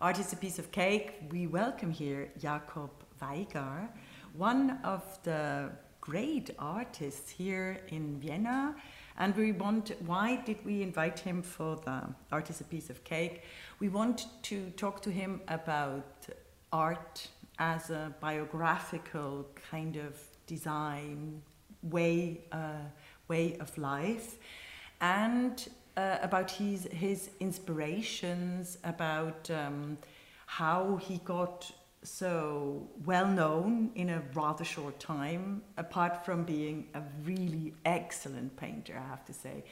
Art is a piece of cake. We welcome here Jakob Veigar, one of the great artists here in Vienna. And we want, why did we invite him for the Art is a Piece of Cake? We want to talk to him about art as a biographical kind of design way, uh, way of life, and uh, about his, his inspirations, about um, how he got so well known in a rather short time, apart from being a really excellent painter, I have to say.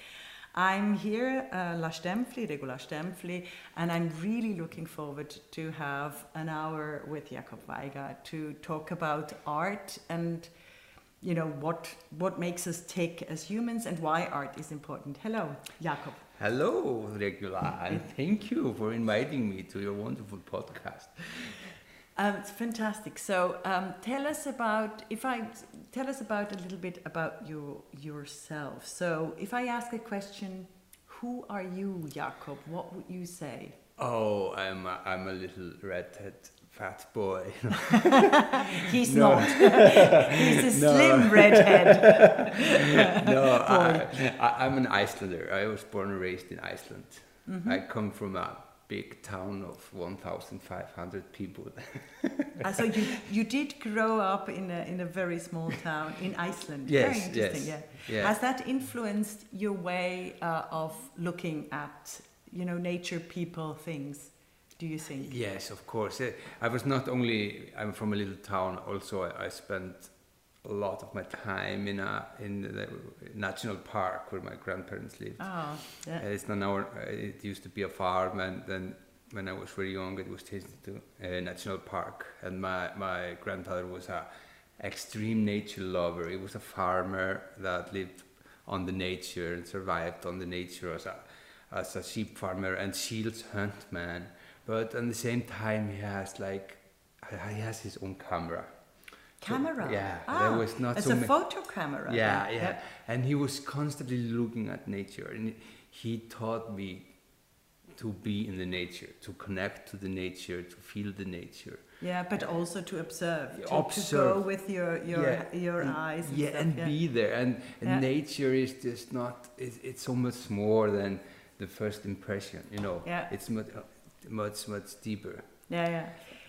I'm here, uh, La Stämpfli, Regula Stämpfli, and I'm really looking forward to have an hour with Jakob Veigar to talk about art and you know what what makes us tick as humans and why art is important. Hello, Jakob. Hello, Regula, and thank you for inviting me to your wonderful podcast. Um, it's fantastic. So um, tell us about if I tell us about a little bit about your yourself. So if I ask a question, who are you, Jakob? What would you say? Oh, I'm a, I'm a little redhead fat boy. He's not. He's a slim redhead. no, I, am an Icelander. I was born and raised in Iceland. Mm -hmm. I come from a big town of 1,500 people. uh, so you, you did grow up in a, in a very small town in Iceland. Yes, very interesting. Yes, yeah. yeah. Has that influenced your way uh, of looking at you know nature, people, things? Do you think? Yes, of course. Uh, I was not only I'm from a little town. Also, I, I spent a lot of my time in a in the national park where my grandparents lived. Oh, yeah. Uh, it's not our. It used to be a farm, and then when I was very young, it was changed to a national park. And my my grandfather was a extreme nature lover. He was a farmer that lived on the nature and survived on the nature as a as a sheep farmer and shields hunt man. But at the same time, he has like he has his own camera camera. So, yeah, ah, there was not it's so a photo camera. Yeah, yeah, yeah, and he was constantly looking at nature, and he taught me to be in the nature, to connect to the nature, to feel the nature. Yeah, but also to observe, to, observe. to go with your your yeah. your eyes. And yeah, stuff, and yeah. be there, and, and yeah. nature is just not. It's, it's so much more than the first impression. You know, yeah. it's much much much deeper. Yeah, yeah.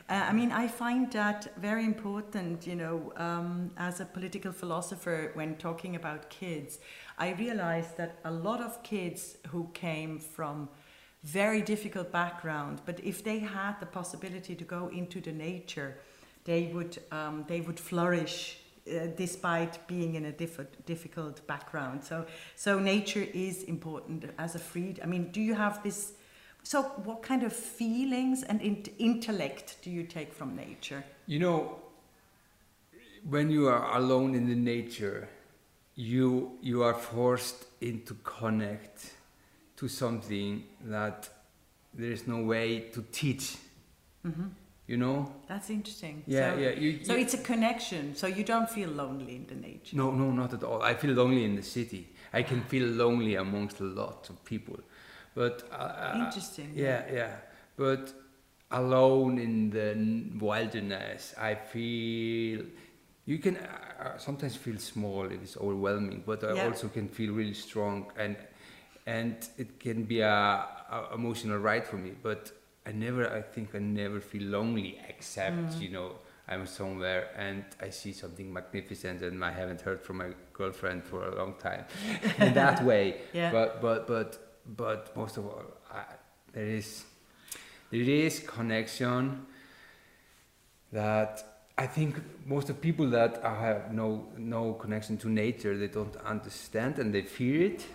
Uh, I mean, I find that very important, you know, um, as a political philosopher, when talking about kids, I realized that a lot of kids who came from very difficult background, but if they had the possibility to go into the nature, they would, um, they would flourish uh, despite being in a diff difficult background. So, so nature is important as a freed. I mean, do you have this so, what kind of feelings and intellect do you take from nature? You know, when you are alone in the nature, you you are forced into connect to something that there is no way to teach. Mm-hmm. You know. That's interesting. Yeah, so, yeah. You, so you, it's a connection. So you don't feel lonely in the nature. No, no, not at all. I feel lonely in the city. I can feel lonely amongst a lot of people but uh, interesting. Yeah, yeah. But alone in the wilderness, I feel you can uh, sometimes feel small. It is overwhelming, but I yeah. also can feel really strong, and and it can be a, a, emotional ride for me. But I never, I think, I never feel lonely except mm. you know. I'm somewhere and I see something magnificent and I haven't heard from my girlfriend for a long time in that way. Yeah. But but but but most of all, I, there is there is connection that I think most of people that have no no connection to nature, they don't understand and they fear it.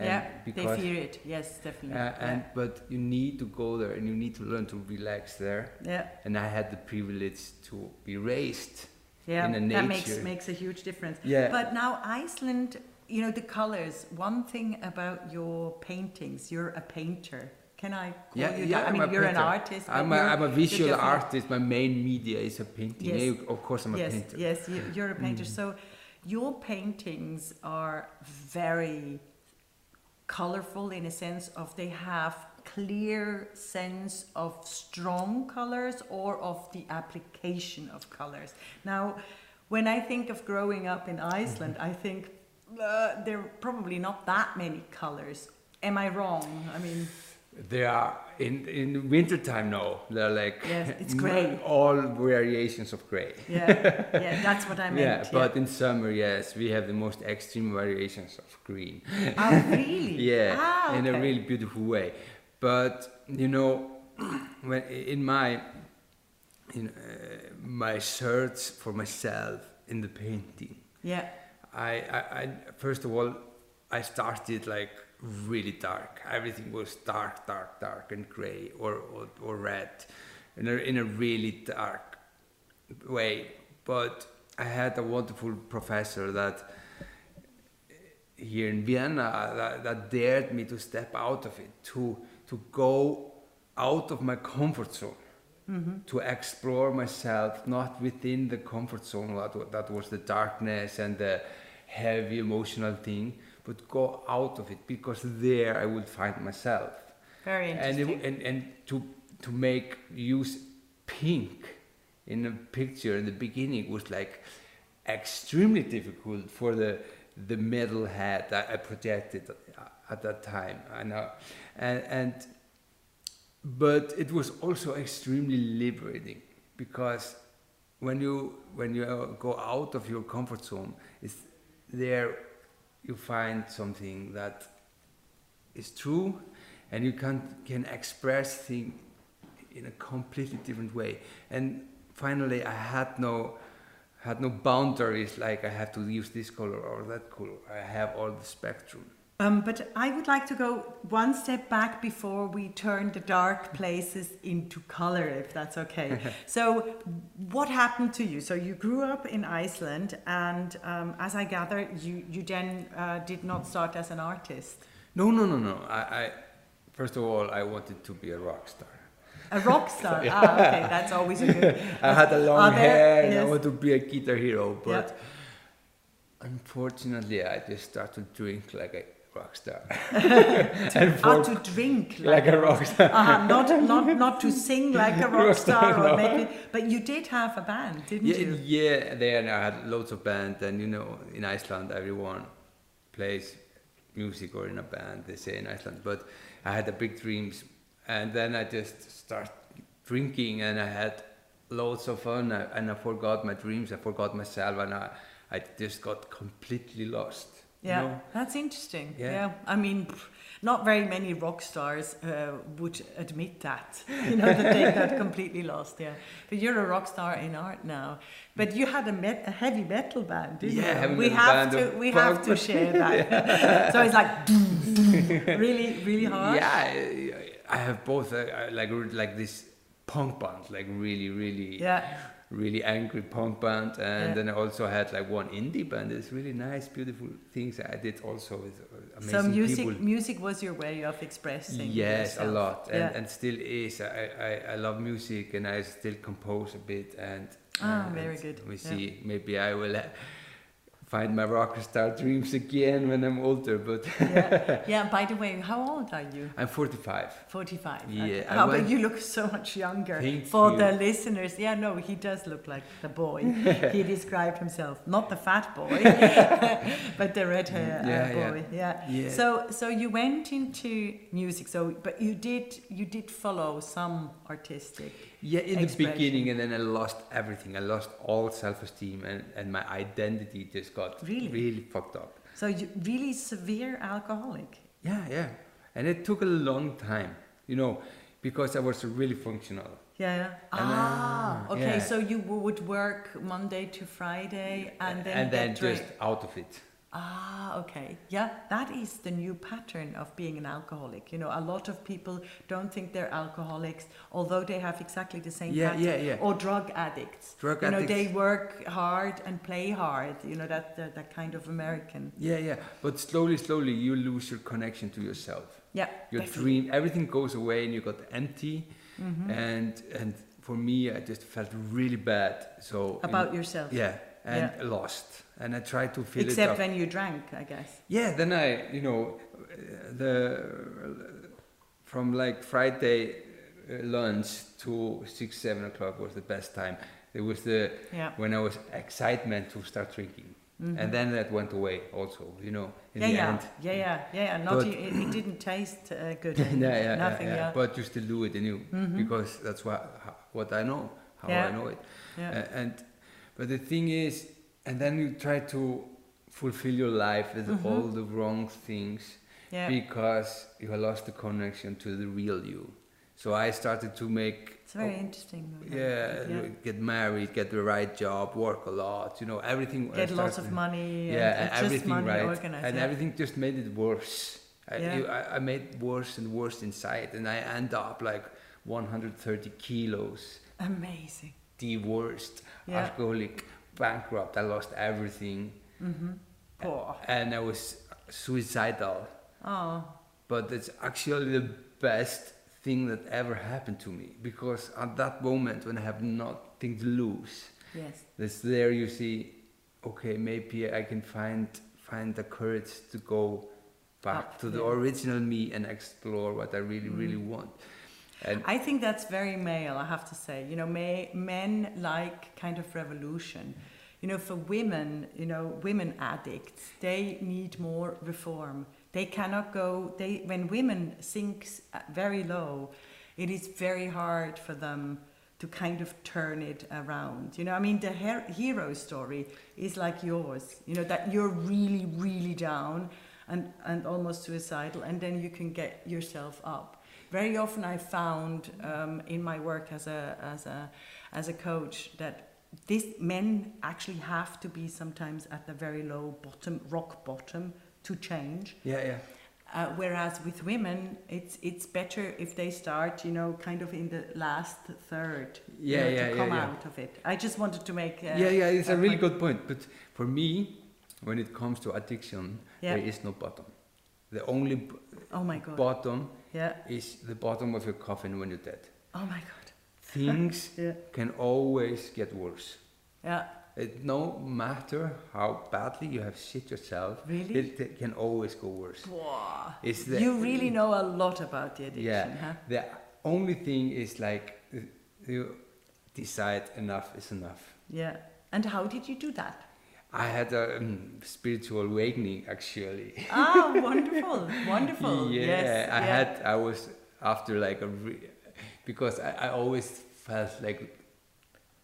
yeah, they fear it. Yes, definitely. Uh, and yeah. but you need to go there and you need to learn to relax there. Yeah. And I had the privilege to be raised. Yeah, in a nature. that makes makes a huge difference. Yeah. But now Iceland you know the colors one thing about your paintings you're a painter can I call yeah, you yeah, that? I mean, you're an artist. I'm a, I'm a visual artist. My main media is a painting. Yes. Yeah, of course, I'm yes, a painter. Yes, you, are a painter. Mm. So your paintings are very colorful in a sense of they have clear sense of strong colors or of the application of colors. Now, when I think of growing up in Iceland, I think uh, there are probably not that many colors. Am I wrong? I mean, there are in in wintertime no. They're like yes, it's gray. all variations of gray. Yeah yeah that's what i meant yeah, yeah, but in summer yes we have the most extreme variations of green. Oh really? Yeah ah, okay. in a really beautiful way. But you know when in my in uh, my search for myself in the painting yeah I, I, I first of all i started like really dark. Everything was dark, dark, dark, and gray or, or, or red in a, in a really dark way. But I had a wonderful professor that here in Vienna that, that dared me to step out of it, to, to go out of my comfort zone. Mm-hmm. to explore myself not within the comfort zone that, that was the darkness and the heavy emotional thing but go out of it because there I would find myself. Very interesting. And, it, and, and to, to make use pink in a picture in the beginning was like extremely difficult for the the metal head that I projected at that time. I know, and, and but it was also extremely liberating because when you when you go out of your comfort zone, it's there you find something that is true and you can, can express things in a completely different way. And finally, I had no, had no boundaries like I have to use this color or that color. I have all the spectrum. Um, but I would like to go one step back before we turn the dark places into color, if that's okay. so, what happened to you? So, you grew up in Iceland, and um, as I gather, you, you then uh, did not start as an artist. No, no, no, no. I, I, first of all, I wanted to be a rock star. A rock star. yeah. Ah, okay, that's always a good. I had a long hair, and yes. I wanted to be a guitar hero, but. Unfortunately, I just started to drink like a rock star. to, oh, to drink like, like a rock star. Uh-huh, not, not, not to sing like a rock star, or no. maybe, but you did have a band, didn't yeah, you? Yeah, there I had loads of bands, and you know, in Iceland, everyone plays music or in a band, they say in Iceland. But I had the big dreams, and then I just started drinking, and I had loads of fun, and I forgot my dreams, I forgot myself, and I, I just got completely lost yeah, you know? that's interesting. Yeah. yeah. I mean, not very many rock stars uh, would admit that, you know, that they got completely lost. Yeah, but you're a rock star in art now. But you had a, met- a heavy metal band, didn't yeah, you? we have to we have to share that. so it's like really really hard. Yeah, I have both uh, like like this punk band, like really really yeah really angry punk band, and yeah. then I also had like one indie band. It's really nice, beautiful things I did also with amazing so music, people. music was your way of expressing. Yes, yourself. a lot, and, yeah. and still is. I, I, I love music, and I still compose a bit, and ah, very good. We see. Yeah. Maybe I will. Uh, find my rock star dreams again when I'm older. But yeah. yeah. By the way, how old are you? I'm 45. 45. Yeah. Okay. But you look so much younger. Thank For you. the listeners, yeah, no, he does look like the boy. he described himself, not the fat boy, but the red hair uh, yeah, boy. Yeah. yeah. So, so you went into music. So, but you did, you did follow some artistic. Yeah, in the beginning, and then I lost everything. I lost all self-esteem, and, and my identity just got really, really fucked up. So you really severe alcoholic. Yeah, yeah, and it took a long time, you know, because I was really functional. Yeah. yeah. Ah, okay. Yeah. So you would work Monday to Friday, and then and then just out of it. Ah, okay. Yeah, that is the new pattern of being an alcoholic. You know, a lot of people don't think they're alcoholics, although they have exactly the same yeah, pattern. Yeah, yeah. Or drug addicts. Drug you addicts. know, they work hard and play hard. You know, that, that, that kind of American. Yeah, yeah. But slowly, slowly, you lose your connection to yourself. Yeah. Your definitely. dream, everything goes away and you got empty. Mm-hmm. And, and for me, I just felt really bad. So About yourself. Yeah, and yeah. lost and I tried to fill Except it Except when you drank, I guess. Yeah, then I, you know, the from like Friday uh, lunch to six seven o'clock was the best time. It was the Yeah. when I was excitement to start drinking, Mhm. and then that went away also. You know, in yeah, the yeah, end. yeah, yeah, yeah, yeah. Not it, it didn't taste uh, good. yeah, yeah, Nothing. yeah, Yeah. But you still do it, and you Mhm. because that's what what I know, how. I know it. yeah. Uh, and but the thing is, and then you try to fulfill your life with Mhm. all the wrong things yeah. because you have lost the connection to the real you. So I started to make It's very interesting. though, yeah, yeah. get married, get the right job, work a lot, you know, everything. Get lots of money. Yeah, and, and everything money right, organized. and yeah. everything just made it worse. I, Yeah. you- I, I made worse and worse inside, and I end up like 130 kilos, Amazing. The worst, Yeah. alcoholic, bankrupt. I lost everything, Mm-hmm. Oh. and I was suicidal. oh. But it's actually the best thing that ever happened to me because at that moment when I have nothing to lose, Yes. that's there you see, okay, maybe I can find find the courage to go back Up, to the original me and explore what I really, really Mm. want. And I think that's very male, I have to say. You know, may, men like kind of revolution. You know, for women, you know, women addicts, they need more reform. They cannot go, they, when women sinks very low, it is very hard for them to kind of turn it around. You know, I mean, the her- hero story is like yours, you know, that you're really, really down and, and almost suicidal, and then you can get yourself up. Very often, I found um, in my work as a, as, a, as a coach that these men actually have to be sometimes at the very low bottom, rock bottom, to change. yeah, yeah. Uh, whereas with women, it's it's better if they start, you know, kind of in the last third, you Yeah, know, yeah, to come yeah. out of it. I just wanted to make. Uh, yeah, yeah, it's a really point. good point. But for me, when it comes to addiction, Yeah. there is no bottom. The only b- Oh my god. bottom yeah. is the bottom of your coffin when you're dead. Oh my god. Things Yeah. can always get worse. Yeah. It no matter how badly you have shit yourself, Really? it, it can always go worse. Wow. It's the, You really know a lot about the addiction, Yeah. huh? The only thing is like you decide enough is enough. Yeah. And how did you do that? I had a um, spiritual awakening actually. Ah, wonderful, wonderful. yeah, yes. I yeah. had. I was after like a re- because I, I always felt like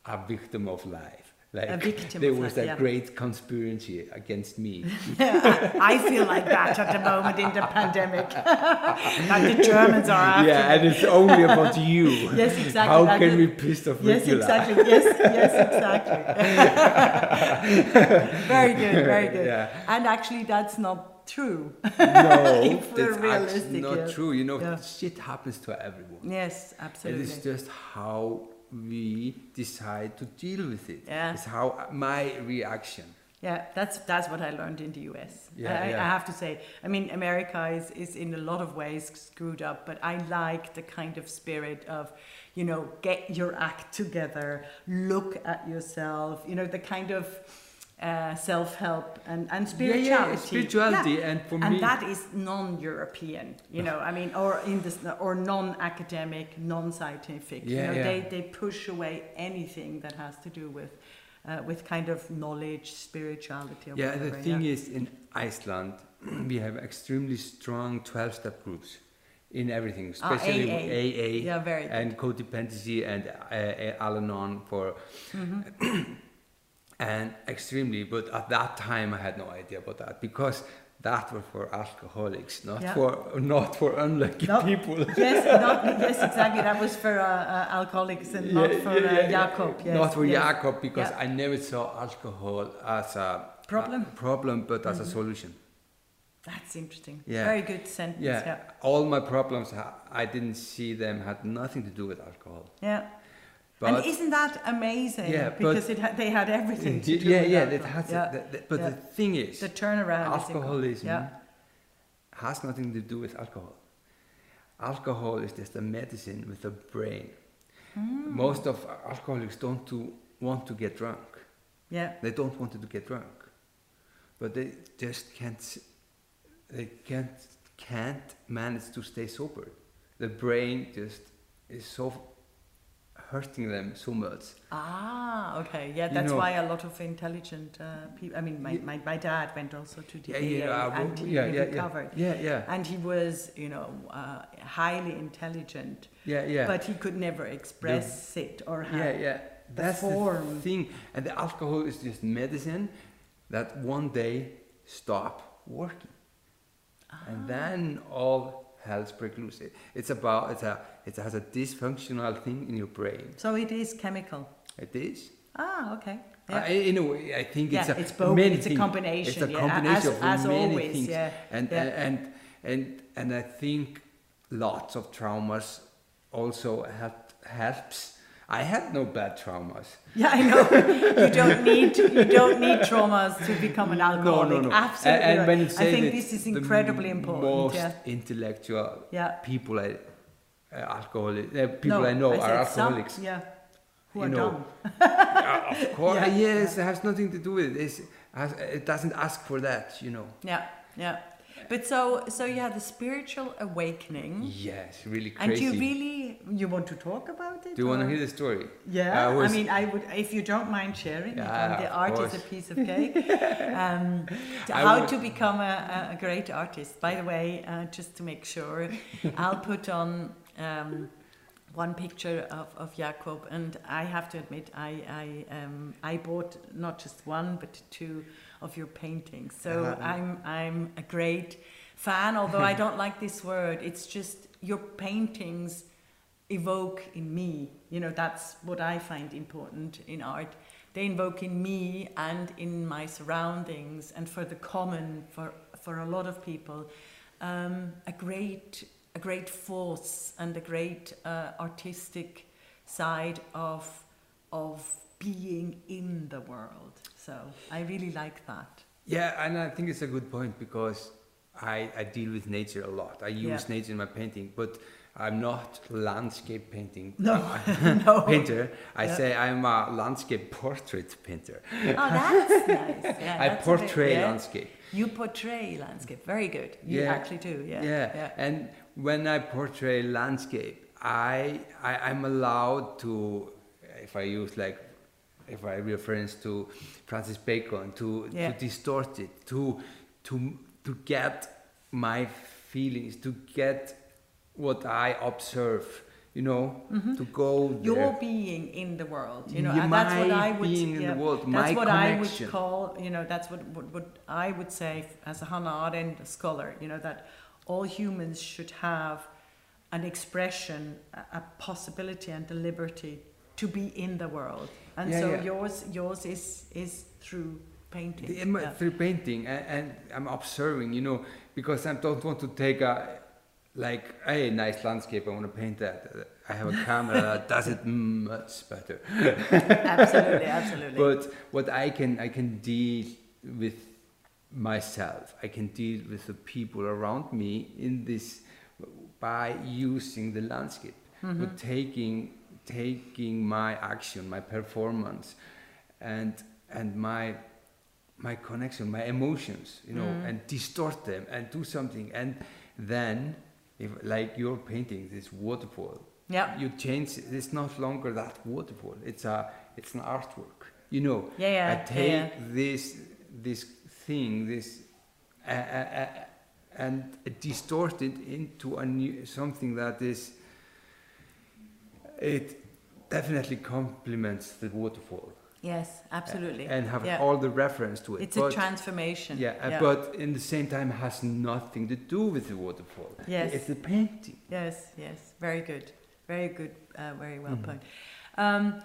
a victim of life. Like victim there was life, a yeah. great conspiracy against me. I, I feel like that at the moment in the pandemic. that the Germans are after. yeah, and it's only about you. Yes, exactly. How That can we piss off Yes, Regula? exactly. Yes, yes, exactly. very good, very good. Yeah. And actually, that's not true. No, If we're that's not yeah. true. You know, Yeah. shit happens to everyone. Yes, absolutely. It is just how we decide to deal with it. Yeah. It's how my reaction. Yeah, that's that's what I learned in the US. Yeah, I, yeah. I have to say. I mean, America is, is in a lot of ways screwed up, but I like the kind of spirit of, you know, get your act together, look at yourself, you know, the kind of uh, self help and, and spirituality. yeah, yeah, spirituality, Yeah. and for and me, that is non-European, you know. I mean, or in this, or non-academic, non-scientific. you Yeah, know, yeah. they they push away anything that has to do with, uh, with kind of knowledge, spirituality. Or yeah, the thing is, in Iceland, we have extremely strong 12 step groups in everything, Ah, especially AA. AA Yeah, and codependency and uh, Al Anon for. Mm-hmm. and extremely, but at that time I had no idea about that because that was for alcoholics, not Yeah. for not for unlucky No. people. yes, not, yes, exactly. That was for uh, uh, alcoholics and not for uh, Jakob. Yes, Not for yes. Jakob because Yeah. I never saw alcohol as a Problem? a problem, but as a Mhm. solution. That's interesting. Yeah. Very good sentence. Yeah, Yeah. all my problems ha- I didn't see them had nothing to do with alcohol. Yeah. But and isn't that amazing? Yeah, because it ha- they had everything to do yeah, with yeah, that has yeah. that- that- but yeah. the thing is, the turnaround. is alcoholism Yeah. has nothing to do with alcohol. Alcohol is just a medicine with a brain. Hmm. Most of alcoholics don't to want to get drunk. Yeah. They don't want to get drunk, but they just can't. They can't can't manage to stay sober. the brain just is so hurting them so much. Ah, okay. Yeah, that's know- why a lot of intelligent uh, people. I mean, my, my, my dad went also to the Yeah, yeah, and he, yeah, yeah, recovered. yeah, yeah, And he was, you know, uh, highly intelligent, yeah, yeah. but he could never express it or have. yeah, yeah. That's the form. thing. And the alcohol is just medicine that one day stop working, Ah. and then all hell's break loose. It- It's about it's a it has a dysfunctional thing in your brain. So it is chemical. It is. Ah, okay. I, in a way, I think it's a it's both. many It's a combination. It's a yeah, combination as, of as many always. things. Yeah. and Yeah. and and and I think lots of traumas also help, helps. I had no bad traumas. Yeah, I know. you don't need you don't need traumas to become an alcoholic. No, no, no. Absolutely. And, and when you say I think this is incredibly important. Most yeah. intellectual Yeah. people, I, uh, alcoholic, uh, people no, I know I are said some, alcoholics. yeah. Who You are know. Yeah, of course, Yeah. yes, it has nothing to do with it. It's, it doesn't ask for that, you know. Yeah, yeah. But so so you had a spiritual awakening. Yes, really And you really you want to talk about it? do you want to hear the story? Yeah, I was- I mean, I would if you don't mind sharing. Yeah, the art is a piece of cake. um, to- how would- to become a, a- a great artist? By the way, uh, just to make sure, I'll put on um, one picture of, of Jakob, and I have to admit, I I um, I bought not just one but two of your paintings. So Uh-huh. I'm I'm a great fan, although I don't like this word. It's just your paintings evoke in me. You know, that's what I find important in art. They invoke in me and in my surroundings, and for the common, for for a lot of people, um, a great a great force and a great uh, artistic side of of being in the world. So I really like that. Yeah, and I think it's a good point because I, I deal with nature a lot. I use Yeah. nature in my painting, but I'm not landscape painting No, no. painter. I Yeah. say I'm a landscape portrait painter. Oh, that's nice. Yeah, I that's a bit- portray yeah. landscape. You portray landscape. Very good. You Yeah. actually do. Yeah. Yeah. And when I portray landscape, I, I I'm allowed to, if I use like, if I reference to Francis Bacon, to, Yeah. to distort it, to to to get my feelings, to get what I observe, you know, mm-hmm. to go there. Your being in the world, you know, Yeah, and that's what I would. being in the yeah, world, that's what I would call, you know, that's what, what what I would say as a Hannah Arendt scholar, you know, that all humans should have an expression, a, a possibility, and the liberty to be in the world. And Yeah, so yeah. yours yours is is through painting. The- yeah. through painting and, and I'm observing, you know, because I don't want to take a like a nice landscape. I want to paint that. I have a camera that does it much better. absolutely, absolutely. But what I can I can deal with myself. I can deal with the people around me in this by using the landscape, Mm-hmm. but taking taking my action, my performance, and and my my connection, my emotions, you know, Mm. and distort them and do something, and then if like your painting, this waterfall, yeah. you change it. It's not longer that waterfall. It's a it's an artwork. You know. Yeah, yeah, I yeah, take yeah. this this thing this uh, uh, uh, and distort it into a new something that is. It definitely complements the waterfall Yes, absolutely. and have yeah. all the reference to it. It's a transformation. yeah, uh, but in the same time has nothing to do with the waterfall. Yes. it's the painting. Yes, yes, very good, very good, uh, very well Mm-hmm. put. Um,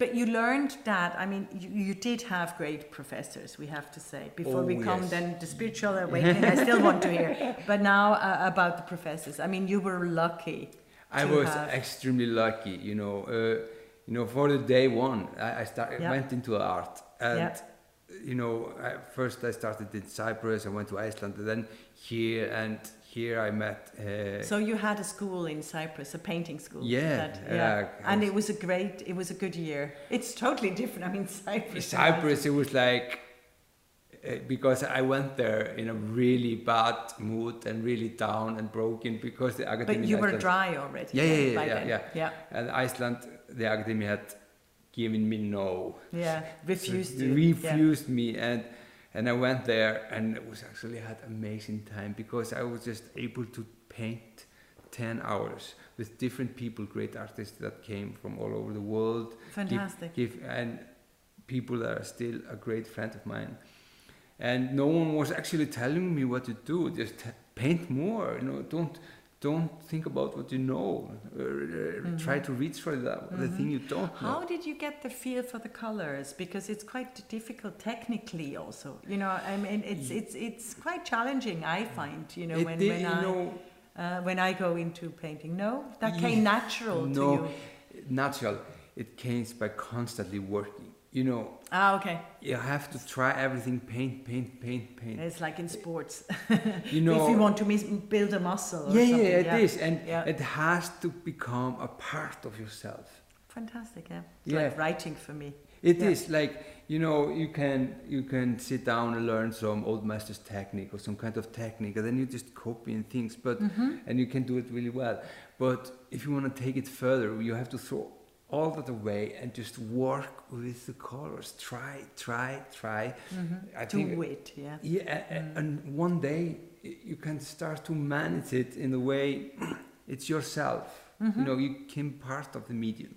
but you learned that. I mean, you, you did have great professors. We have to say before Oh, we come yes. then the spiritual awakening. I still want to hear, but now uh, about the professors. I mean, you were lucky. I was have- extremely lucky, you know. Uh, you know, for the day one, I, I started Yeah. went into art, and Yeah. you know, I, first I started in Cyprus. I went to Iceland, and then here, and here I met. Uh, So you had a school in Cyprus, a painting school. Yeah, that- yeah, I and it was a great, it was a good year. It's totally different. I mean, Cyprus. Cyprus, it was like uh, because I went there in a really bad mood and really down and broken because the academy. But you were dry already. Yeah, yeah, yeah, yeah, yeah, yeah. And Iceland, the academy had given me no. Yeah, refused so. Refused yeah. me, and and I went there, and it was actually I had amazing time because I was just able to paint ten hours with different people, great artists that came from all over the world. Fantastic. Give, give, and people that are still a great friend of mine. And no one was actually telling me what to do. Just paint more. You know, don't don't think about what you know. Uh, mm-hmm. Try to reach for that, mm-hmm. the thing you don't know. How did you get the feel for the colors? Because it's quite difficult technically, also. You know, I mean, it's it's it's quite challenging. I find, you know, it when did, when I know, uh, when I go into painting. No, that came natural no, to you. natural. It came by constantly working you know ah okay you have to try everything paint paint paint paint it's like in sports you know if you want to build a muscle yeah yeah it yeah. is, and yeah. it has to become a part of yourself fantastic yeah it's yeah. like writing for me It yeah. is like you know you can you can sit down and learn some old master's technique or some kind of technique and then you just copying things but mm-hmm. and you can do it really well but if you want to take it further you have to throw all that away and just work with the colors. Try, try, try. Mm-hmm. I to think, wait, yeah. Yeah, mm. and one day you can start to manage it in the way it's yourself. Mm-hmm. You know, you become part of the medium.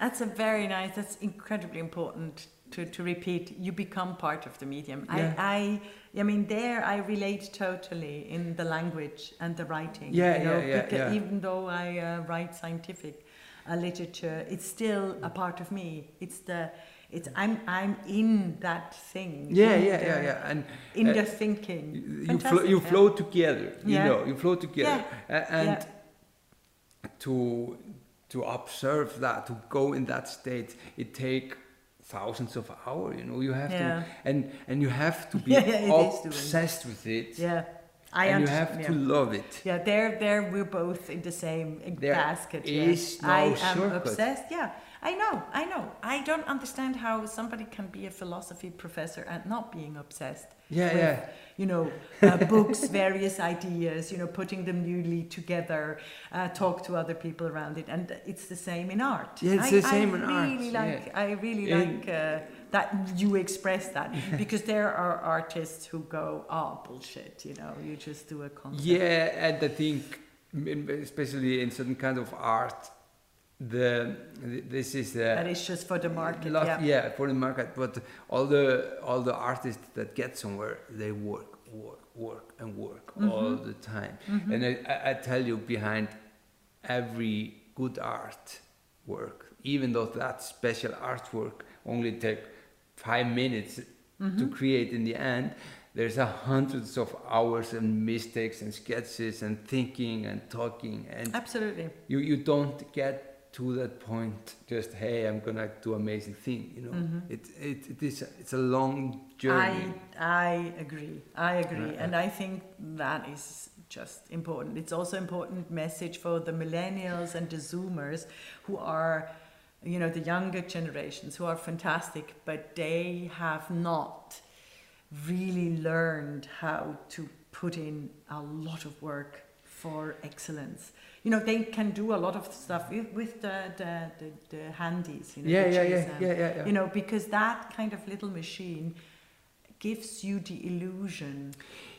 That's a very nice. That's incredibly important to, to repeat. You become part of the medium. Yeah. I, I, I mean, there I relate totally in the language and the writing. Yeah, you know, yeah, yeah, yeah. Even though I uh, write scientific uh, literature, it's still a part of me. It's the it's I'm I'm in that thing. Yeah, yeah, the, yeah, yeah, and in uh, the thinking. You flo- you flow together. You yeah. know, you flow together, yeah. and yeah. to to observe that, to go in that state, it take thousands of hours. You know, you have to, and and you have to be obsessed with it. Yeah I and you have yeah. to love it. Yeah, there, there, we're both in the same there basket. Is yeah. no I am shortcut. obsessed. Yeah, I know, I know. I don't understand how somebody can be a philosophy professor and not being obsessed. Yeah, with, yeah. You know, uh, books, various ideas. You know, putting them newly together, uh, talk to other people around it, and it's the same in art. Yeah, it's I, the same I in really art. Like, yeah. I really like. Uh, that you express that because there are artists who go oh bullshit you know you just do a concert yeah and i think especially in certain kind of art the this is uh, that is just for the market lot, yeah. yeah for the market but all the all the artists that get somewhere they work work work and work mm-hmm. all the time mm-hmm. and I, I tell you behind every good art work even though that special artwork only take five minutes mm-hmm. to create in the end there's a hundreds of hours and mistakes and sketches and thinking and talking and absolutely. you you don't get to that point just hey i'm gonna do amazing thing you know? Mm-hmm. it, it, it is it's a long journey. I i agree. I agree. Uh, and i think that is just important. It's also important message for the millennials and the zoomers who are you know, the younger generations who are fantastic, but they have not really learned how to put in a lot of work for excellence. You know, they can do a lot of stuff with, with the, the, the, the handies. You know, yeah, yeah, yeah, yeah, yeah, yeah. You know, because that kind of little machine gives you the illusion.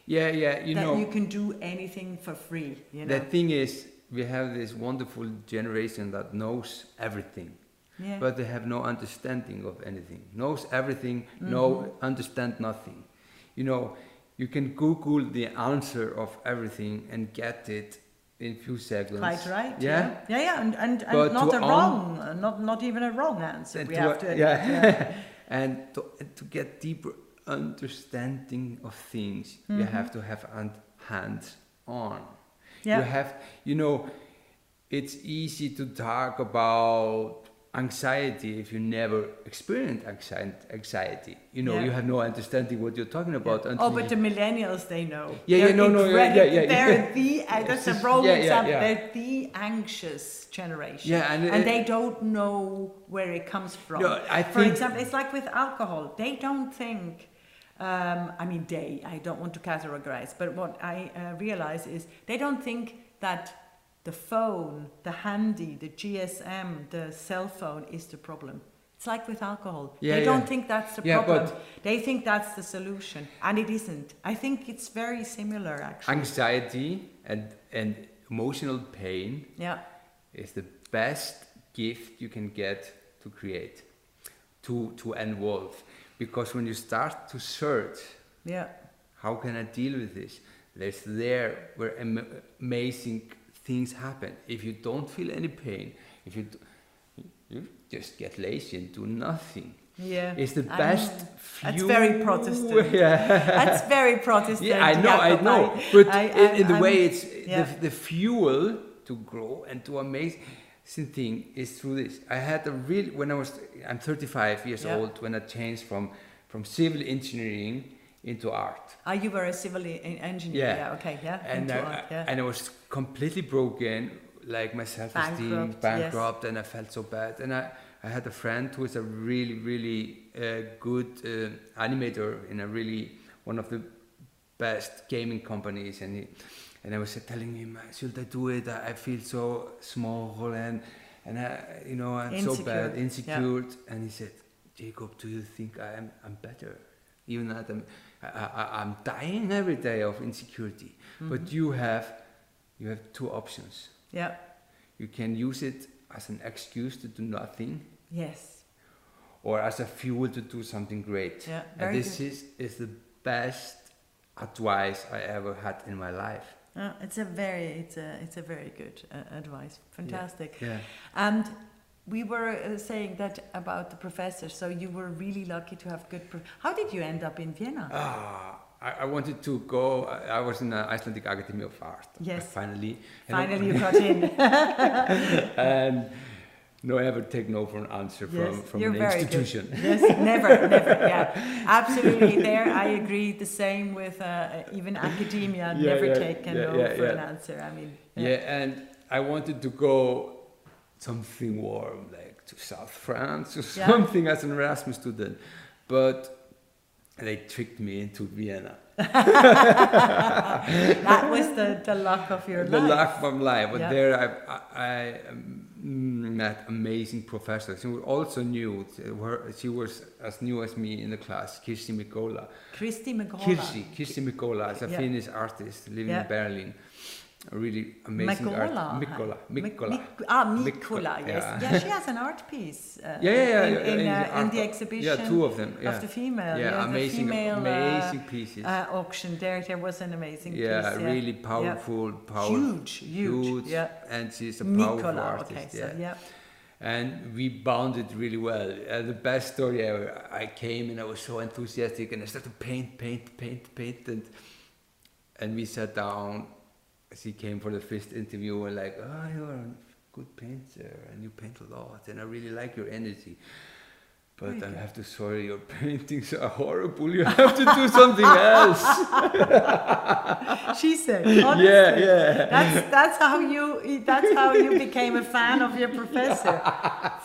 Yeah, yeah, you that know. you can do anything for free. You know? The thing is, we have this wonderful generation that knows everything yeah. but they have no understanding of anything. Knows everything, mm-hmm. no understand nothing. You know, you can Google the answer of everything and get it in few seconds. Quite right. Yeah, yeah, yeah, yeah. and and, and not a wrong, not not even a wrong answer. We have to, yeah, yeah. and to, to get deeper understanding of things, mm-hmm. you have to have hands on. Yeah. You have, you know, it's easy to talk about anxiety if you never experienced anxiety. You know yeah. you have no understanding what you're talking about yeah. oh but the millennials they know. Yeah they're yeah no no yeah, yeah, yeah they're the uh, that's a wrong example. they're the anxious generation. Yeah and, and they don't know where it comes from. No, I for example it's like with alcohol. They don't think um, I mean, they, I don't want to categorize, but what I uh, realize is they don't think that the phone, the handy, the GSM, the cell phone is the problem. It's like with alcohol. Yeah, they yeah. don't think that's the Yeah, problem. They think that's the solution, and it isn't. I think it's very similar, actually. Anxiety and, and emotional pain yeah, is the best gift you can get to create, to, to involve. Because when you start to search, yeah, how can I deal with this? There's there where am- amazing things happen. If you don't feel any pain, if you, you just get lazy and do nothing. yeah. It's the best. That's very Protestant. Yeah. That's very Protestant. Yeah, I know, I know. I- But I- in, in the I'm- way it's yeah. the, the fuel to grow and to amazing thing is through this. I had a real when I was I'm 35 years Yeah. old when I changed from from civil engineering into art. Ah, you were a civil engineer. Yeah. Yeah. Okay. Yeah. And into I, art, yeah. and I was completely broken, like my self-esteem, Bankrupt, bankrupt, and I felt so bad. And I, I had a friend who is a really, really uh, good uh, animator in a really one of the best gaming companies, and he, and I was telling him, should I do it? I I feel so small and and I, you know, I'm so bad, Insecure, insecure. And he said, Jakob, do you think I am I'm better? Even that I'm I, I'm dying every day of insecurity. Mm-hmm. But you have you have two options. yeah. You can use it as an excuse to do nothing, Yes. or as a fuel to do something great. Yeah, and this good. is is the best advice I ever had in my life. Uh, it's a very, it's a, it's a very good uh, advice. Fantastic. Yeah. And we were uh, saying that about the professor. So you were really lucky to have good. How did you end up in Vienna? Ah, I, I wanted to go. I, I was in the Icelandic Academy of Art. Yes. Finally. Finally, you got in. and no ever take no for an answer from, Yes, from you're an very good. institution. yes, never, never. Yeah, absolutely. There, I agree. The same with uh, even academia. Yeah, never yeah, take a yeah, no for an answer. I mean, Yeah, and I wanted to go something warm, like to South France or Yeah. something as an Erasmus student, but they tricked me into Vienna. that was the, the luck of your the life. The luck of my life. But Yeah. there I, I, I um, met amazing professors who also knew, she was as new as me in the class, Kirsti Mikkola. Kirsti. Kirsi, Kirsi Mikkola is a Yeah. Finnish artist living in Berlin. A really amazing art. Mikkola. Mikkola. Mik- Mik- ah, Mikkola, yes. yeah. Yeah. she has an art piece. Uh, Yeah, yeah, yeah. In, yeah, in, the uh, in the exhibition Yeah, two of them. Yeah, of the female. yeah, the amazing, female, amazing uh, pieces. uh, auction. There, there was an amazing yeah, piece. Yeah, really powerful, powerful, Huge, huge, yeah. and she's a powerful Mikkola. artist. Okay, yeah. so yeah. and we bonded really well. Uh, the best story ever. I came and I was so enthusiastic, and I started to paint, paint, paint, paint, and and we sat down. She came for the first interview and like, oh, you're a good painter and you paint a lot, and I really like your energy. But I have to sorry, your paintings are horrible. You have to do something else. She said, honestly, yeah, yeah. That's that's how you that's how you became a fan of your professor.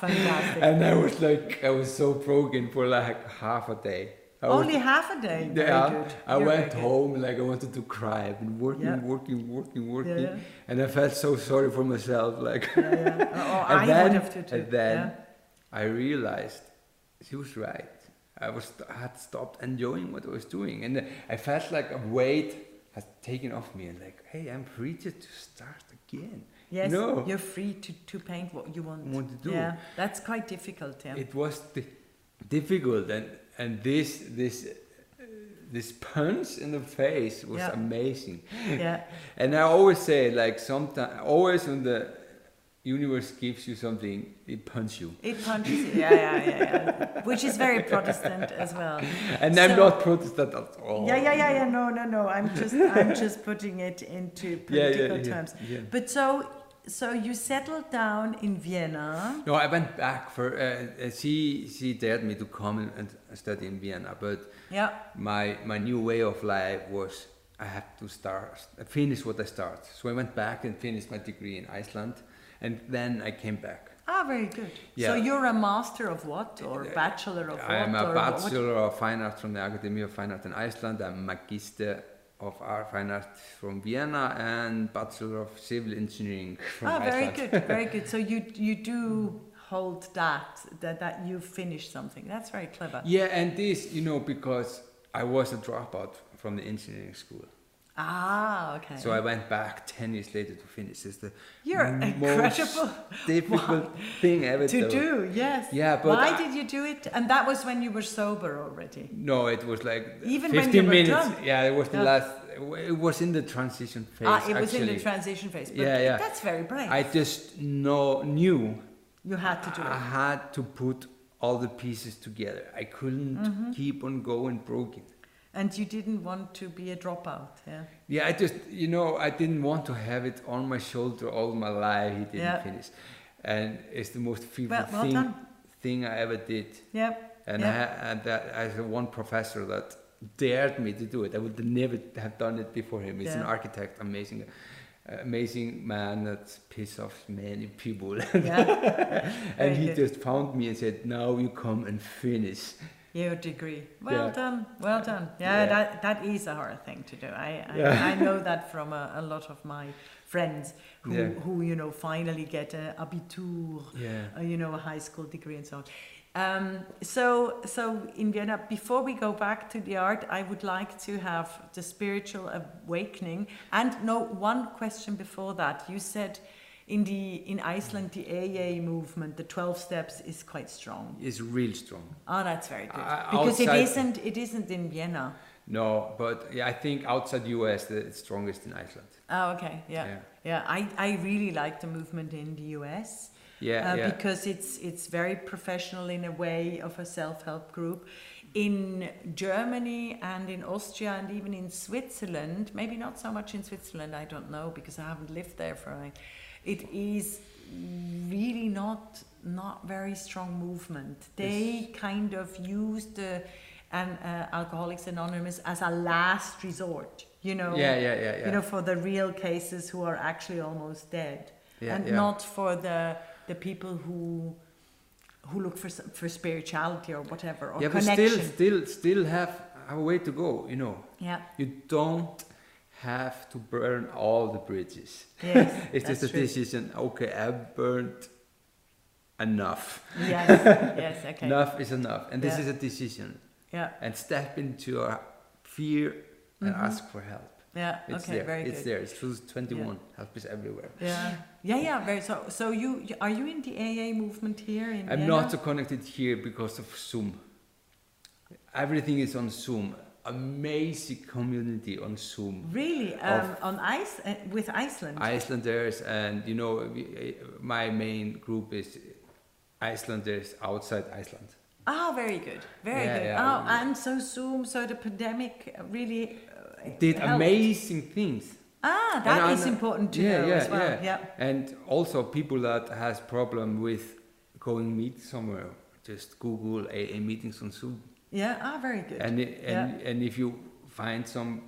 Fantastic. And I was like, I was so broken for like half a day. I was- Only half a day. Yeah. I You're went good. home like I wanted to cry. I've been working, Yeah. working, working, working, yeah. and I felt so sorry for myself. Like, Yeah, yeah. Oh, oh, and I then, would have to too. and then yeah. I realized she was right. I was I had stopped enjoying what I was doing, and I felt like a weight has taken off me, and like, hey, I'm free to, to start again. Yes, No. you're free to, to paint what you want. Want to do. Yeah, that's quite difficult. Yeah. It was di- difficult, and and this this. This punch in the face was Yeah. amazing. yeah. And I always say, like, sometimes, always when the universe gives you something, it punches you. It punches. Yeah, yeah, yeah, yeah. Which is very Protestant as well. And I'm not Protestant at all. Yeah, yeah, yeah, yeah. No, no, no. I'm just, I'm just putting it into political yeah, yeah, terms. yeah. But so, so you settled down in Vienna. No, I went back for. Uh, uh, she she dared me to come and, and study in Vienna, but Yeah. my my new way of life was I have to start finish what I start. So I went back and finished my degree in Iceland, and then I came back. Ah, very good. Yeah. So you're a master of what, or bachelor of what? I'm a or what- bachelor of fine art from the Academy of Fine Art in Iceland. I'm magister of art, fine art from Vienna and bachelor of civil engineering from Ah, very Iceland. good, very good. So you you do hold that that that you finished something. That's very clever. Yeah, and this, you know, because I was a dropout from the engineering school. Ah, okay. So I went back 10 years later to finish. It's the You're most incredible difficult thing ever to done. do. Yes. Yeah, but why I- did you do it? And that was when you were sober already. No, it was like Even 15 when you were minutes. drunk? Yeah, it was the Yeah. last. It was in the transition phase. ah, it was in the transition phase. But Yeah, yeah. That's very brave. I just know knew you had to do it. I had to put all the pieces together. I couldn't Mm-hmm. keep on going broken. And you didn't want to be a dropout. Yeah. Yeah, I just you know I didn't want to have it on my shoulder all my life. He didn't Yeah. finish, and it's the most fearful Well, well thing done. thing I ever did. Yep. And. I, ha- and that I had one professor that dared me to do it. I would never have done it before him. He's an architect, amazing, amazing man that piss off many people. Yeah. and Very he good. just found me and said, "Now you come and finish." Your degree. Well Yeah. done. Well done. Yeah, Yeah. that that is a hard thing to do. I I, Yeah. I know that from a, a lot of my friends who who you know finally get a abitur, Yeah. uh, you know, a high school degree and so on. Um, so so in Vienna, before we go back to the art, I would like to have the spiritual awakening. And no, one question before that. You said in the in Iceland the AA movement, the twelve steps is quite strong. It's real strong. Oh, that's very good. Uh, because it outside- isn't. It isn't in Vienna. No, but yeah, I think outside the US, the- it's strongest in Iceland. Oh, okay. Yeah. Yeah. Yeah. I, I really like the movement in the US. Yeah, uh, yeah. Because it's it's very professional in a way of a self help group. In Germany and in Austria and even in Switzerland, maybe not so much in Switzerland, I don't know because I haven't lived there for a It is really not not very strong movement. They kind of use the and uh, Alcoholics Anonymous as a last resort. You know. Yeah, yeah, yeah, yeah. You know, for the real cases who are actually almost dead, Yeah, and yeah. not for the the people who who look for for spirituality or whatever or yeah, but still, still, still have a way to go. You know, yeah. you don't have to burn all the bridges. Yes. It's just a decision. Okay, I've burned enough. Yes. yes. Okay. Enough is enough, and this Yeah. is a decision. Yeah. And step into your fear and Mhm. ask for help. Yeah. It's okay. there. Very it's good. there. It's truth 21. Help is everywhere. Yeah. Yeah. Yeah. Very. So. So you you- are you in the AA movement here in? I'm Vienna? not so connected here because of Zoom. Everything is on Zoom. Amazing community on Zoom. Really, um, on ice uh, with Iceland. Icelanders and you know we- my main group is Icelanders outside Iceland. Ah, very good, very Yeah, good. yeah. Oh, and so Zoom, so the pandemic really uh, Did helped. amazing things. Ah, that And is I- important to yeah, know yeah, as well. yeah. Yeah. And also people that has problem with going meet somewhere, just Google a meetings on Zoom. Yeah. Ah, very good. And and and if you find some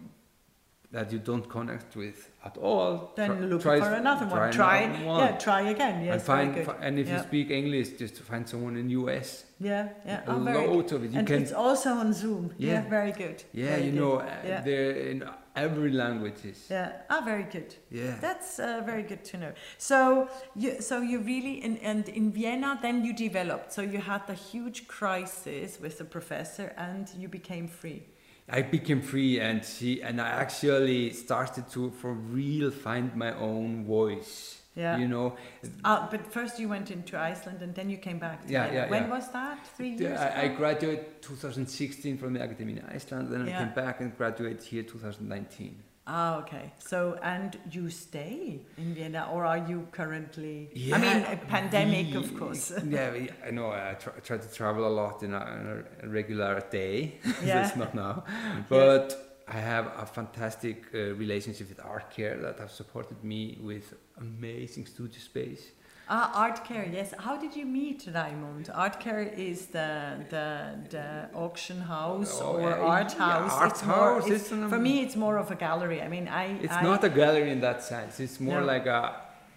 that you don't connect with at all, then try- look try for another one. another Try, one. yeah, try again. Yes, and find, very good. and if yeah. you speak English, just find someone in US. yeah, yeah, a oh, very lot of it. You and can, it's also on Zoom. Yeah, Yeah. very good. yeah, very you good. know, Yeah. they're in every languages. Yeah. Ah, very good. Yeah. That's uh, very good to know. So you, so you really, in, and in Vienna, then you developed. So you had the huge crisis with the professor, and you became free. I became free and she, and I actually started to, for real, find my own voice. Yeah. You know, Uh, but first you went into Iceland, and then you came back. Yeah, yeah, When yeah. was that? Three years I, I graduated 2016 from the academy in Iceland, then I came back and graduated here 2019. Ah, okay. So, and you stay in Vienna, or are you currently? Yeah, I mean, a pandemic, we- of course. yeah, we, I know. I try, try to travel a lot in a, in a regular day. Yeah. it's not now, but I have a fantastic uh, relationship with Art Care that have supported me with amazing studio space. Ah, Art Care. Yes. How did you meet Raimund? Art Care is the the, the auction house Oh, or yeah, art yeah, house. art it's more. house, It's, it's for me, it's more of a gallery. I mean, I. It's I, not a gallery in that sense. It's more No. like a,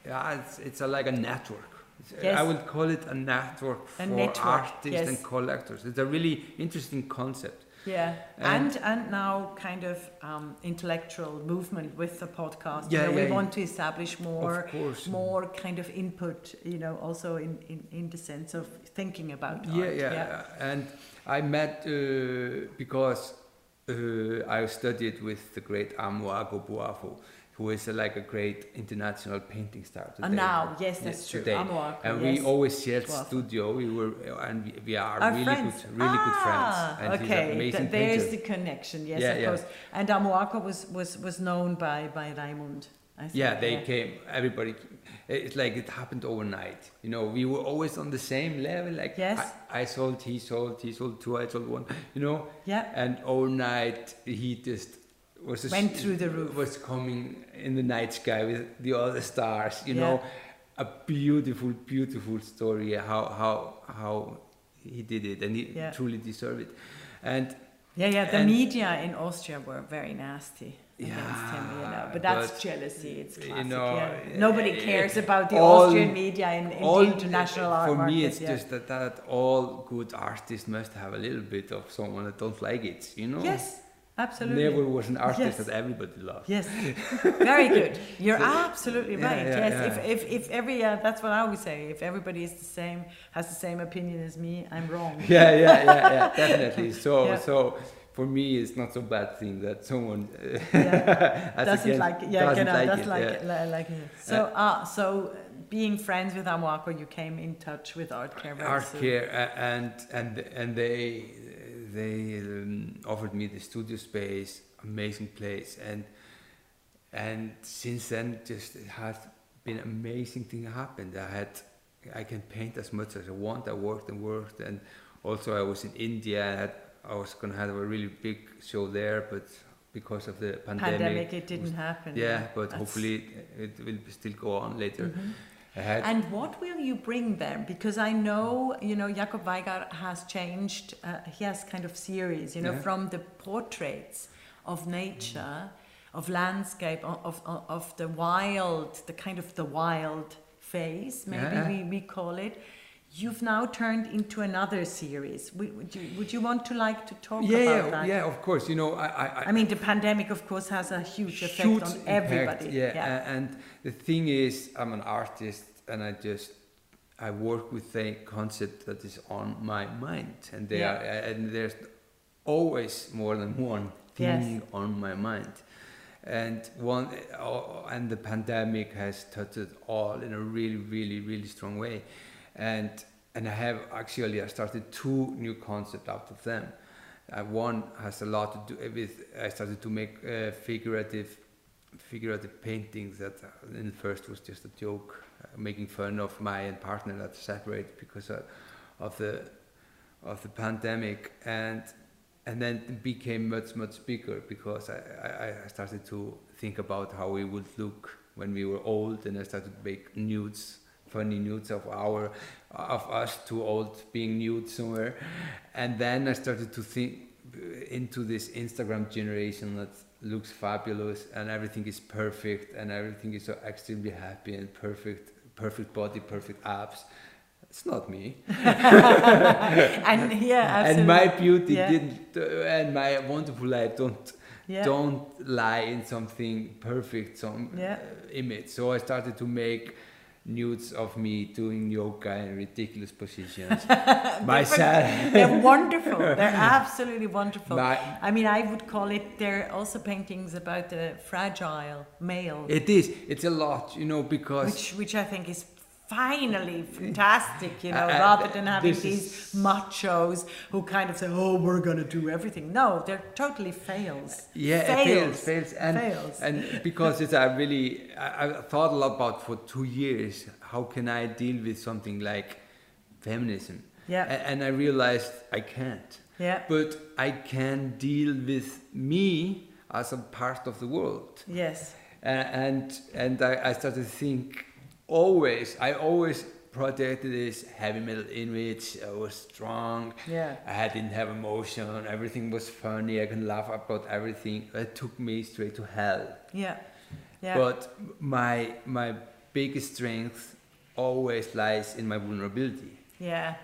yeah, it's, it's a, like a network. Yes. I would call it a network A for network, artists yes. and collectors. It's a really interesting concept. Yeah, And- and and now kind of um, intellectual movement with the podcast. Yeah, you know, yeah, we yeah. want to establish more course. more kind of input. You know, also in, in, in the sense of thinking about Yeah, art. yeah, And I met uh, because uh, I studied with the great Amoako Boafo, who is uh, like a great international painting star today. And now, yes, Yes, that's true. today. Amoako, and yes. we always shared studio. We were, and we, we are Our really friends. good, really good friends. Ah, And okay, amazing th- there's painter. the connection. Yes, Yeah, of yeah. course. And Amoako was, was, was known by, by Raimund. I think, Yeah, they came. Everybody. It's like it happened overnight. You know, we were always on the same level. Like Yes. I, I sold, he sold, he sold two, I sold one. You know, Yeah. and overnight he just was Went through the roof. Was coming in the night sky with the other stars. You Yeah. know, a beautiful, beautiful story. How how how he did it, and he Yeah. truly deserved it. And Yeah, yeah. The media in Austria were very nasty against him, you know. But that's but, jealousy. It's you classic. know, yeah. Nobody cares about the all- Austrian media in, in all the international art for market. me it's yeah. just that, that all good artists must have a little bit of someone that don't like it you know yes, absolutely. never was an artist Yes. that everybody loved Yes, very good. You're So- absolutely right. yeah, yes, yeah. if if if every uh, that's what I always say. If everybody is the same, has the same opinion as me, I'm wrong. yeah yeah yeah yeah definitely so Yeah. so for me it's not so bad thing that someone uh, Yeah. doesn't against- like it. Yeah, doesn't like doesn't it, like yeah. it. li- Like it. So, so uh, being friends with Amoako, you came in touch with Art Care art care uh, and and and they they um, offered me the studio space amazing place. And and since then just it has been amazing thing happened. I had i can paint as much as i want. I worked and worked. And also i was in india. I, had, I was going to have a really big show there but because of the pandemic, Pandemic, it didn't happen. yeah but That's- hopefully it will still go on later. Mhm. Had And what will you bring them? Because I know, you know, Jakob Veigar has changed, uh, he has kind of series, you know, Yeah. from the portraits of nature, of landscape, of, of, of the wild, the kind of the wild phase, maybe Yeah. we, we call it. You've now turned into another series. Would, would, you, would you want to like to talk yeah about that? yeah of course you know i i, I mean, the pandemic, of course, has a huge effect huge on impact, everybody. Yeah, a- and the thing is, I'm an artist, and I just I work with a concept that is on my mind, and there Yeah. are, and there's always more than one Yes. thing on my mind. And one, uh, and the pandemic has touched it all in a really, really, really strong way, and and I have actually I started two new concepts out of them. Uh, one has a lot to do with I started to make uh, figurative figurative paintings that uh, in the first was just a joke, uh, making fun of my partner that separated because of, of the of the pandemic and and then became much much bigger because I, I, I started to think about how we would look when we were old and I started to make nudes funny nudes of our of us too old being nude somewhere and then I started to think into this Instagram generation that looks fabulous and everything is perfect and everything is so extremely happy and perfect perfect body perfect abs it's not me and yeah, absolutely. and my beauty Yeah. didn't uh, and my wonderful life don't Yeah. don't lie in something perfect some Yeah. uh, image so i started to make nudes of me doing yoga in ridiculous positions myself They're wonderful. They're absolutely wonderful. My- I mean, I would call it. They're also paintings about the fragile male, it is it's a lot you know because which which I think is finally fantastic. You know, Uh, uh, rather than having these machos who kind of say, "Oh, we're going to do everything." No, they're totally fails. Yeah, it fails, fails, fails, and fails. and because it's I really I, I thought a lot about for two years how can I deal with something like feminism, Yeah. A- and I realized I can't, yeah. but I can deal with me as a part of the world, Yes. A- and and I, I started to think always I always projected this heavy metal image. I was strong. Yeah. I didn't have emotion. Everything was funny. I can laugh about everything. It took me straight to hell. Yeah. Yeah. But my my biggest strength always lies in my vulnerability. Yeah.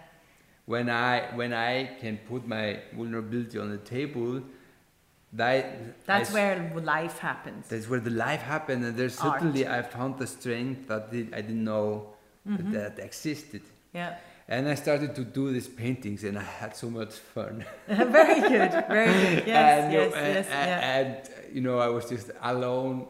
When I when I can put my vulnerability on the table, that That's I, where life happens. that's where the life happened, and there's Art. certainly I found the strength that I didn't know Mm-hmm. that, that existed. Yeah. And I started to do these paintings, and I had so much fun. very good. Very good. Yes. and, yes. and, yes. yeah. and, you know, I was just alone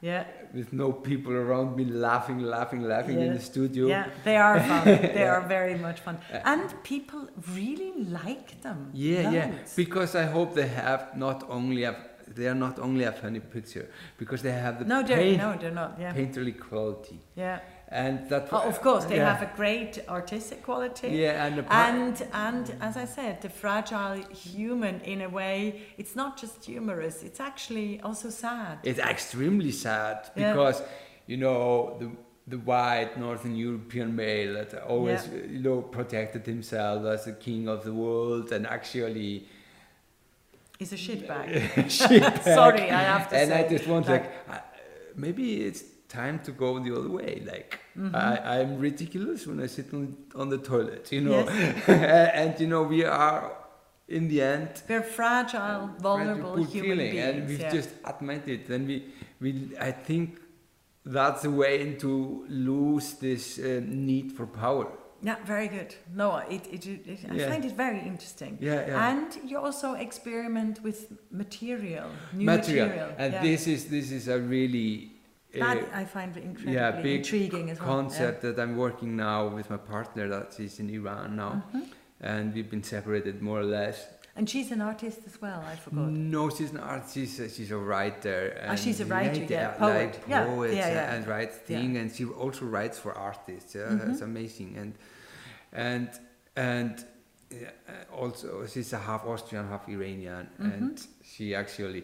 yeah. With no people around me, laughing, laughing, laughing in the studio. Yeah, they are fun. They are very much fun, and people really like them. Yeah, yeah. Because I hope they have not only a, they are not only a funny picture, because they have the No, they're paint, no, they're not. Yeah, painterly quality, yeah. And that. Oh, of course, they yeah. have a great artistic quality. Yeah, and And and as I said, the fragile human, in a way, it's not just humorous. It's actually also sad. It's extremely sad Yeah. because you know the the white Northern European male that always Yeah. you know protected himself as the king of the world and actually He's a shitbag. shitbag. Sorry, I have to and say. And I just want like- like, maybe it's time to go the other way. Like Mm-hmm. I, I'm ridiculous when I sit on, on the toilet, you know, Yes. and you know we are in the end We're fragile, vulnerable human feeling, beings. and we've yeah. just admitted. Then we, we, I think that's a way to lose this uh, need for power. Yeah, very good. No, it, it, it, it- I Yeah. find it very interesting. Yeah, yeah. And you also experiment with material, new material, material. and yeah. this is this is a really uh, that I find incredibly yeah big intriguing as well. yeah. concept that I'm working now with my partner that is in Iran now, Mhm. and we've been separated more or less. And she's an artist as well. I forgot. No, she's an artist. She's a, she's a writer. Ah, she's a and writer, yeah, like poet. Yeah, poets yeah, yeah. and writes Yeah. things, and she also writes for artists. Yeah, Mhm. it's amazing. And and and yeah, uh, also she's a half Austrian, half Iranian, Mhm. and she actually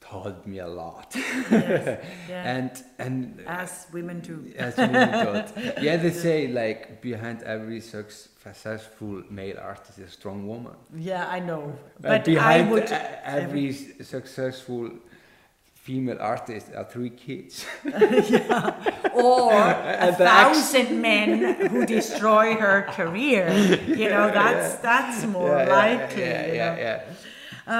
taught me a lot. yes. Yeah. And and As women do. as taught. Yeah, they say like behind every successful male artist is a strong woman. Yeah, I know. And But behind I would. every successful female artist are three kids. or a And the ex- thousand men who destroy her career. You know, that's that's more Yeah, yeah, likely. Yeah, you yeah, know. yeah.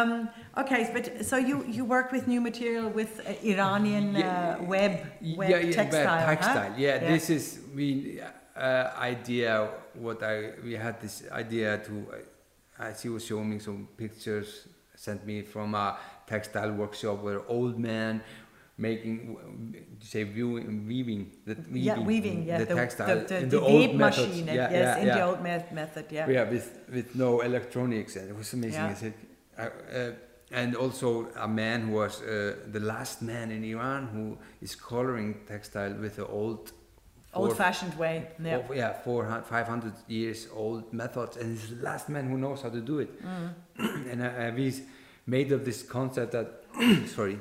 Um, okay, but so you, you work with new material with uh, Iranian Yeah, uh, web web yeah, yeah, textile. huh? textile. Yeah, Yeah. this is we uh, idea. What I we had this idea to. Uh, she was showing me some pictures sent me from a textile workshop where old man making say viewing, weaving the weaving, yeah, weaving, yeah, the, the, textile the, the, in the, the, old weave methods. machine, yeah, yes, yeah, in yeah. the old me- method, yeah. yeah, with with no electronics, and it was amazing. Yeah. I said, uh, uh, and also a man who was uh, the last man in Iran who is coloring textile with the old old-fashioned way, yeah. four- yeah, four 500 years old methods, and he's the last man who knows how to do it. Mm. and uh, we made up this concept that, sorry,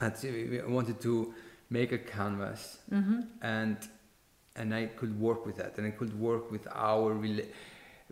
that we wanted to make a canvas hmm and and I could work with that, and I could work with our rela-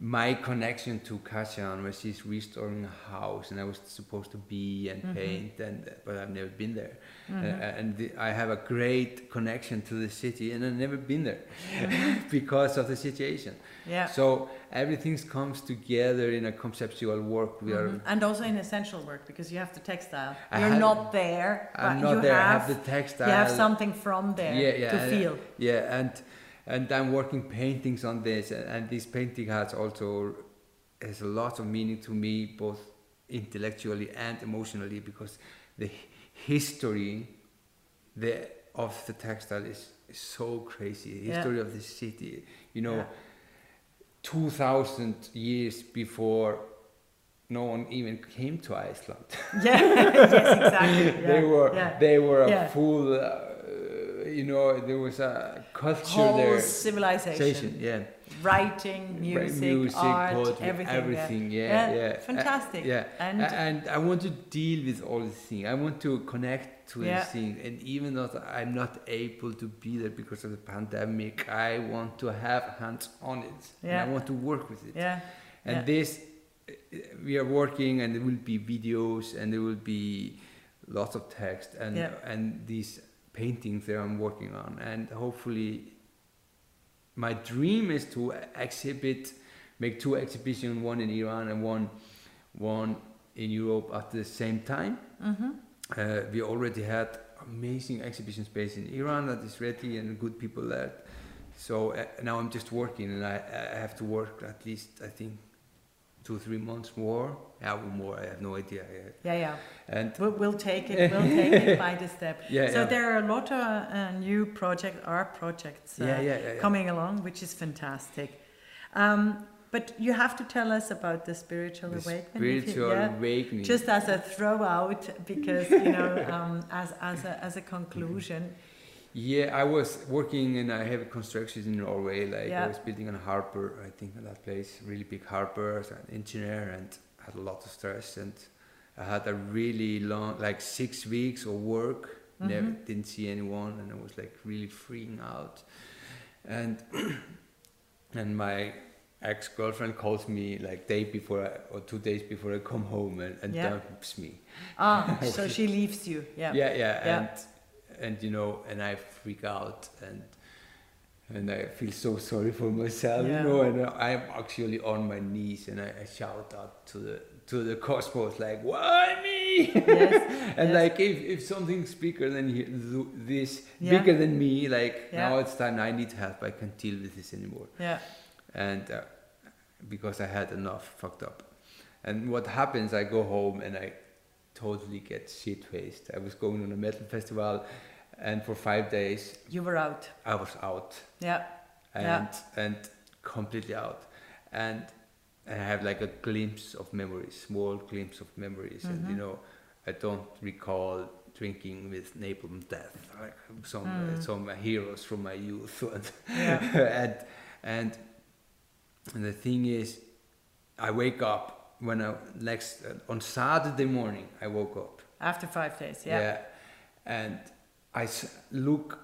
my connection to Kashan, where she's restoring a house, and I was supposed to be and Mhm. paint, and but I've never been there, Mhm. Uh, and the, I have a great connection to the city, and I've never been there Mhm. because of the situation. Yeah. So everything comes together in a conceptual work. We are. Mhm. And also in essential work because you have the textile. I You're have- not there, I'm but not you there. have, I have the textile. you have something from there yeah, yeah, to and- feel. Yeah, and and I'm working paintings on this, and, and this painting has also has a lot of meaning to me, both intellectually and emotionally, because the history the of the textile is, is so crazy. The Yeah. history of the city, you know, Yeah. two thousand years before. No one even came to Iceland. Yeah, yes, exactly. they were yeah. they were a Yeah. full uh, you know there was a culture whole there civilization, yeah writing, Right, music, art, poetry, everything. everything yeah. yeah yeah, fantastic. Uh, yeah And and I want to deal with all these things I want to connect to Yeah. these things and even though I'm not able to be there because of the pandemic I want to have hands on it Yeah. and I want to work with it yeah, and Yeah. this we are working and there will be videos and there will be lots of text and Yeah. and these paintings that i'm working on and hopefully my dream is to exhibit, make two exhibitions, one in Iran and one, one in Europe at the same time. Mm-hmm. Uh, we already had amazing exhibition space in Iran that is ready and good people there. So uh, now I'm just working, and I, I have to work at least I think two three months more. Yeah, more. I have no idea. Yeah, yeah. And we'll, we'll take it. We'll take it by the step. Yeah, so yeah. there are a lot of uh, new project art projects uh, Yeah, yeah, yeah, coming along, which is fantastic. Um, but you have to tell us about the spiritual the awakening. spiritual yeah. awakening. Just as a throw out, because you know, um, as as a as a conclusion. Yeah, I was working in a heavy construction in Norway. Like Yeah. I was building a harbor, I think, in that place, really big harbor as an engineer, and had a lot of stress. And I had a really long, like six weeks of work. Never Mhm. didn't see anyone, and I was like really freaking out. And and my ex girlfriend calls me like day before I, or two days before I come home and, and Yeah. dumps me. Ah, so she leaves you. Yeah. yeah, yeah, Yeah. and and you know, and I freak out and and I feel so sorry for myself, Yeah. you know, and I'm actually on my knees and I, I shout out to the to the cosmos like, "Why me?" Yes, and yes. like if if something's bigger than he, this, Yeah. bigger than me, like Yeah. now it's time I need help. I can't deal with this anymore Yeah. and uh, because I had enough fucked up. And what happens? I go home and I totally get shit faced. I was going on a metal festival, and for five days You were out. I was out Yeah. and Yeah. and completely out, and I have like a glimpse of memories, small glimpse of memories, and you Mhm. know, I don't recall drinking with Napalm Death, like some Mm. some heroes from my youth, and Yeah. and and and the thing is, I wake up when I next uh, on Saturday morning. I woke up. After five days. yeah Yeah. and I look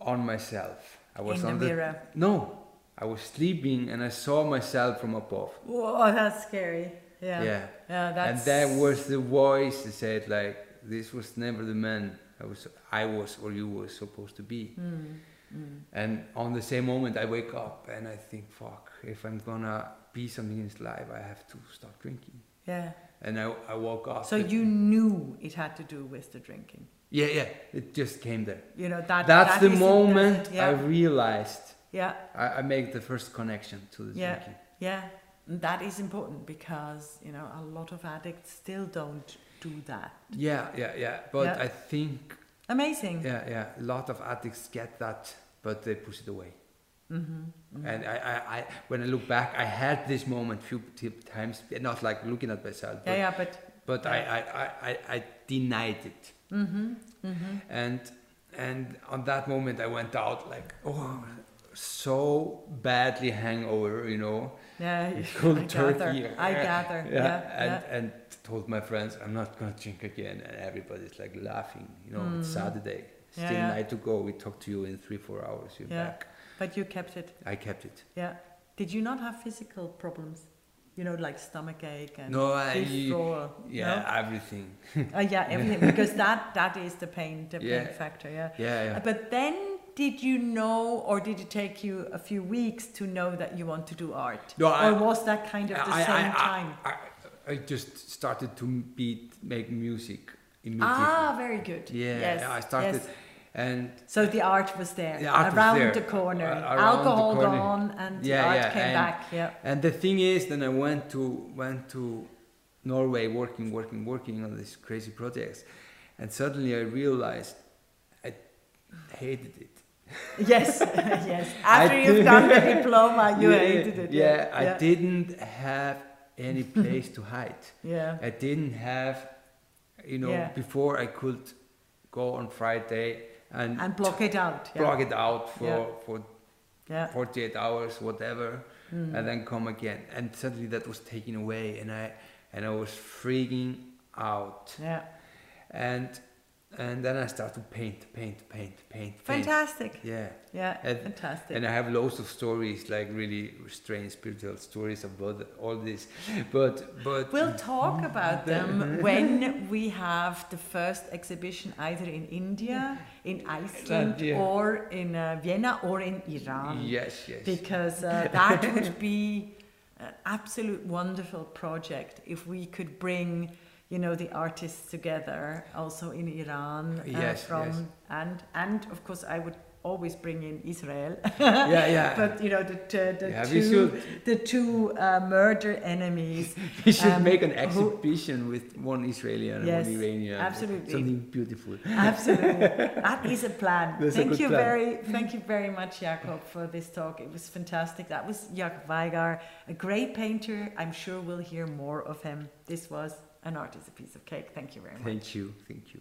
on myself. I was In the on mirror. No, I was sleeping and I saw myself from above. Whoa, that's scary. Yeah. Yeah. Yeah, that's. And that was the voice that said like, "This was never the man I was, I was, or you were supposed to be." Mm, mm. And on the same moment, I wake up and I think, fuck, if I'm gonna be something in this life, I have to stop drinking. Yeah. And I, I woke up. So you knew it had to do with the drinking. Yeah, yeah, it just came there. You know that. That's that the moment yeah. I realized. yeah. I, I make the first connection to the Yeah. drinking. Yeah. And that is important because you know a lot of addicts still don't do that. Yeah, yeah, yeah. But Yeah. I think, Amazing. yeah, yeah, a lot of addicts get that, but they push it away. Mm-hmm. And I, I, I, when I look back, I had this moment few t- times, not like looking at myself, but, Yeah, yeah, but. but I, I, I, I denied it. Mm-hmm. Mm-hmm. and and on that moment I went out like oh so badly hangover you know Yeah. cold I turkey gather. I yeah, gather. yeah, Yeah. and yeah. and told my friends I'm not gonna drink again and everybody's like laughing you know it's Mm. Saturday Yeah, still yeah. night to go we talk to you in three four hours you're back But you kept it. I kept it Yeah. Did you not have physical problems? You know, like stomach ache and no I withdrawal? yeah everything No? Uh, yeah, everything. because that that is the pain, the Yeah. pain factor. Yeah. yeah yeah But then, did you know, or did it take you a few weeks to know that you want to do art? No, I- or was that kind of the I, same I, time? I, I, I just started to beat make music immediately ah, very good. Yeah, Yes. I started, yes. And So the art was there, The art was around there, the corner. uh, around the Alcohol corner. gone, and the art yeah, came and- back. Yeah. and the thing is, then I went to went to Norway, working, working, working on these crazy projects, and suddenly I realized I hated it. Yes, yes. After I you've done the diploma, you Yeah, hated it. Yeah, I yeah. didn't have any place to hide. Yeah. I didn't have, you know, Yeah. before I could go on Friday and, And block it out. Yeah. block it out for Yeah. for Yeah. 48 hours, whatever, Mm. and then come again. And suddenly that was taken away, and I and I was freaking out. Yeah. And and then I start to paint, paint, paint, paint. paint. Fantastic. Yeah. Yeah, And- fantastic. And I have loads of stories, like really strange spiritual stories about all this. But but We'll talk about them when we have the first exhibition either in India, in Iceland, yeah. or in uh, Vienna, or in Iran. yes, yes. Because uh, that would be an absolute wonderful project if we could bring, you know, the artists together, also in Iran, uh, Yes, from yes. and and of course I would always bring in Israel. yeah, yeah. But you know the the, the Yeah, two the two uh, murder enemies. we should um, make an who- exhibition with one Israeli and Yes, one Iranian. absolutely. Something beautiful. Absolutely, that is a plan. That's a thank good you plan. very, thank you very much, Jakob, for this talk. It was fantastic. That was Jakob Veigar, a great painter. I'm sure we'll hear more of him. This was an art is a piece of cake. Thank you very much. Thank you. Thank you.